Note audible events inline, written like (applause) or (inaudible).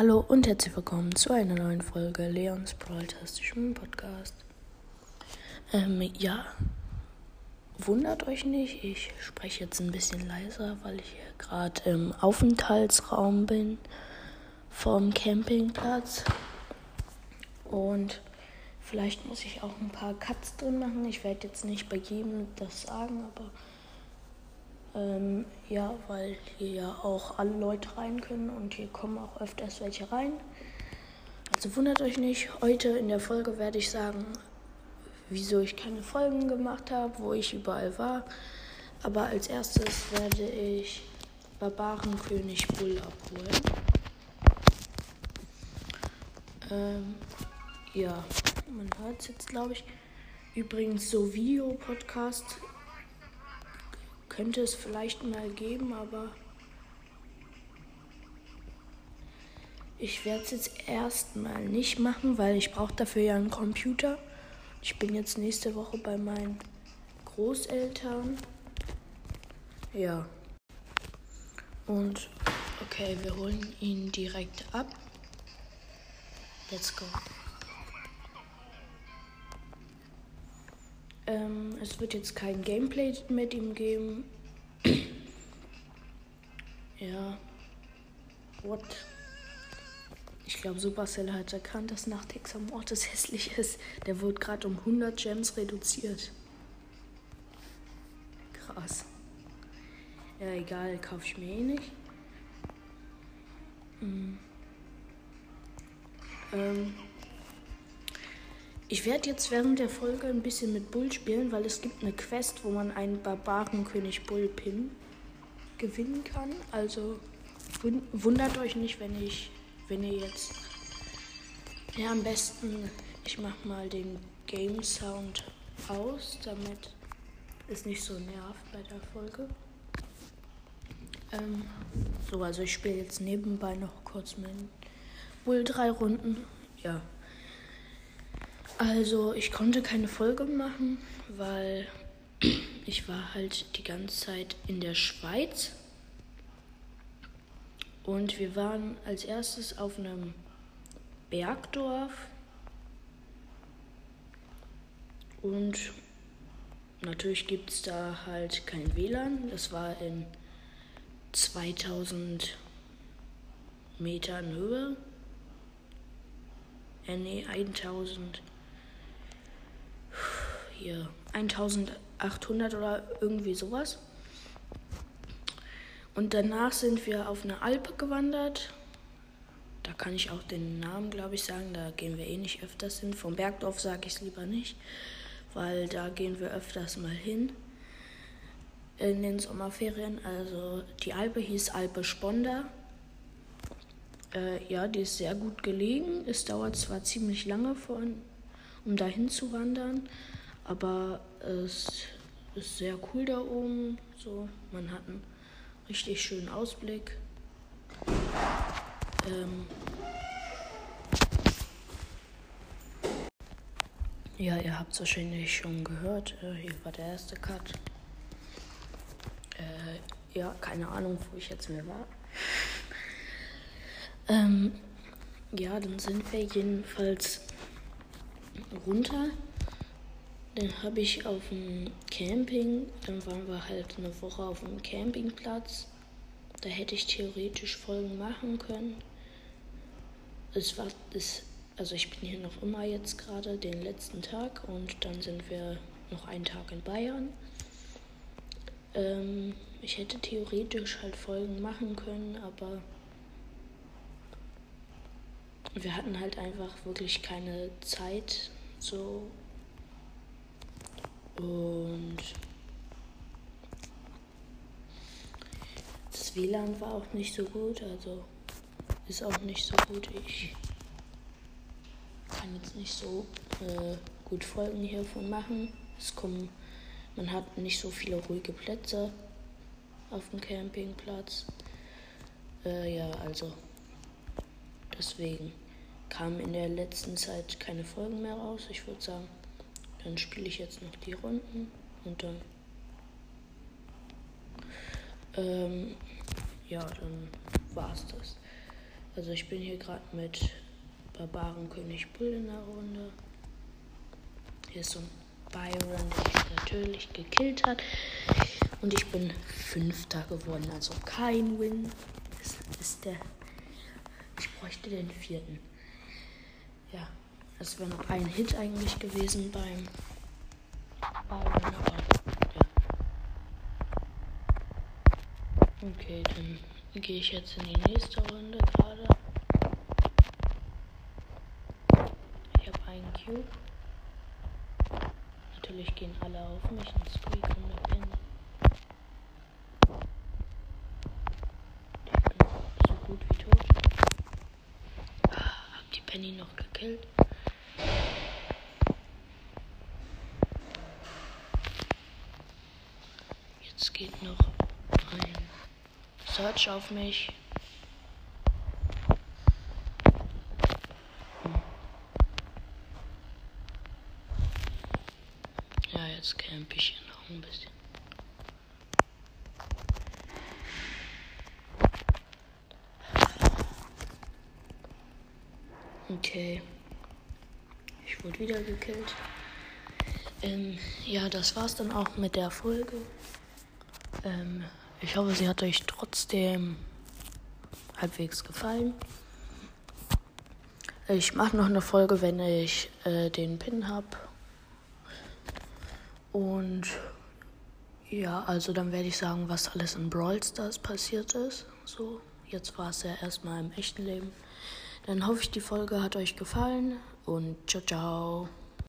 Hallo und herzlich willkommen zu einer neuen Folge Leons Brawl-tastischen Podcast. Ähm, ja, wundert euch nicht, ich spreche jetzt ein bisschen leiser, weil ich hier gerade im Aufenthaltsraum bin vom Campingplatz. Und vielleicht muss ich auch ein paar Cuts drin machen. Ich werde jetzt nicht bei jedem das sagen, aber ähm, ja, weil hier ja auch alle Leute rein können und hier kommen auch öfters welche rein. Also wundert euch nicht, heute in der Folge werde ich sagen, wieso ich keine Folgen gemacht habe, wo ich überall war. Aber als erstes werde ich Barbarenkönig Bull abholen. Ähm, ja, man hört es jetzt, glaube ich. Übrigens, so Video-Podcast könnte es vielleicht mal geben, aber ich werde es jetzt erstmal nicht machen, weil ich brauche dafür ja einen Computer. Ich bin jetzt nächste Woche bei meinen Großeltern. Ja. Und okay, wir holen ihn direkt ab. Let's go. Ähm, es wird jetzt kein Gameplay mit ihm geben. (clears throat) ja. What? Ich glaube, Supercell hat erkannt, dass Nachtex am Ort hässlich ist. Der wird gerade um 100 Gems reduziert. Krass. Ja, egal, kaufe ich mir eh nicht. Mhm. Ähm. Ich werde jetzt während der Folge ein bisschen mit Bull spielen, weil es gibt eine Quest, wo man einen Barbarenkönig Bull-Pin gewinnen kann. Also wundert euch nicht, wenn ich, wenn ihr jetzt. Ja, am besten, ich mache mal den Game Sound aus, damit es nicht so nervt bei der Folge. Ähm, so, also ich spiele jetzt nebenbei noch kurz mit Bull drei Runden. Ja. Also ich konnte keine Folge machen, weil (clears throat) ich war halt die ganze Zeit in der Schweiz. Und wir waren als erstes auf einem Bergdorf. Und natürlich gibt es da halt kein WLAN. Das war in 2000 Metern Höhe. Äh, nee, 1000 hier 1800 oder irgendwie sowas. Und danach sind wir auf eine Alpe gewandert. Da kann ich auch den Namen, glaube ich, sagen. Da gehen wir eh nicht öfters hin. Vom Bergdorf sage ich es lieber nicht, weil da gehen wir öfters mal hin in den Sommerferien. Also die Alpe hieß Alpe Sponder. Äh, ja, die ist sehr gut gelegen. Es dauert zwar ziemlich lange, von, um dahin zu wandern, aber es ist sehr cool da oben. So, man hat einen richtig schönen Ausblick. Ähm ja, ihr habt es wahrscheinlich schon gehört. Äh, hier war der erste Cut. Äh, ja, keine Ahnung, wo ich jetzt mehr war. (laughs) Ähm, ja, dann sind wir jedenfalls runter dann habe ich auf dem Camping, dann waren wir halt eine Woche auf dem Campingplatz. Da hätte ich theoretisch Folgen machen können. Es war, es, also ich bin hier noch immer jetzt gerade den letzten Tag und dann sind wir noch einen Tag in Bayern. Ähm, ich hätte theoretisch halt Folgen machen können, aber wir hatten halt einfach wirklich keine Zeit so und das WLAN war auch nicht so gut, also ist auch nicht so gut. Ich kann jetzt nicht so äh, gut Folgen hiervon machen. Es kommen, man hat nicht so viele ruhige Plätze auf dem Campingplatz. Äh, ja, also deswegen kamen in der letzten Zeit keine Folgen mehr raus. Ich würde sagen, dann spiele ich jetzt noch die Runden und dann. Ähm, ja, dann war's das. Also ich bin hier gerade mit Barbarenkönig Bull in der Runde. Hier ist so ein Byron, der mich natürlich gekillt hat. Und ich bin Fünfter geworden, also kein Win. Das ist der. Ich bräuchte den vierten. Ja, das wäre noch ein Hit eigentlich gewesen beim Byron, aber ja. Okay, dann gehe ich jetzt in die nächste Runde gerade. Ich habe einen Cube. Natürlich gehen alle auf mich und Squeak und der Penny. Ich bin so gut wie tot. Ah, hab die Penny noch gekillt. Jetzt geht noch ein Search auf mich. Ja, jetzt camp ich hier noch ein bisschen. Okay. Ich wurde wieder gekillt. Ähm, ja, das war's dann auch mit der Folge. Ähm, ich hoffe, sie hat euch trotzdem halbwegs gefallen. Ich mache noch eine Folge, wenn ich äh, den Pin habe. Und ja, also dann werde ich sagen, was alles in Brawl Stars passiert ist. So, jetzt war es ja erstmal im echten Leben. Dann hoffe ich, die Folge hat euch gefallen und ciao, ciao.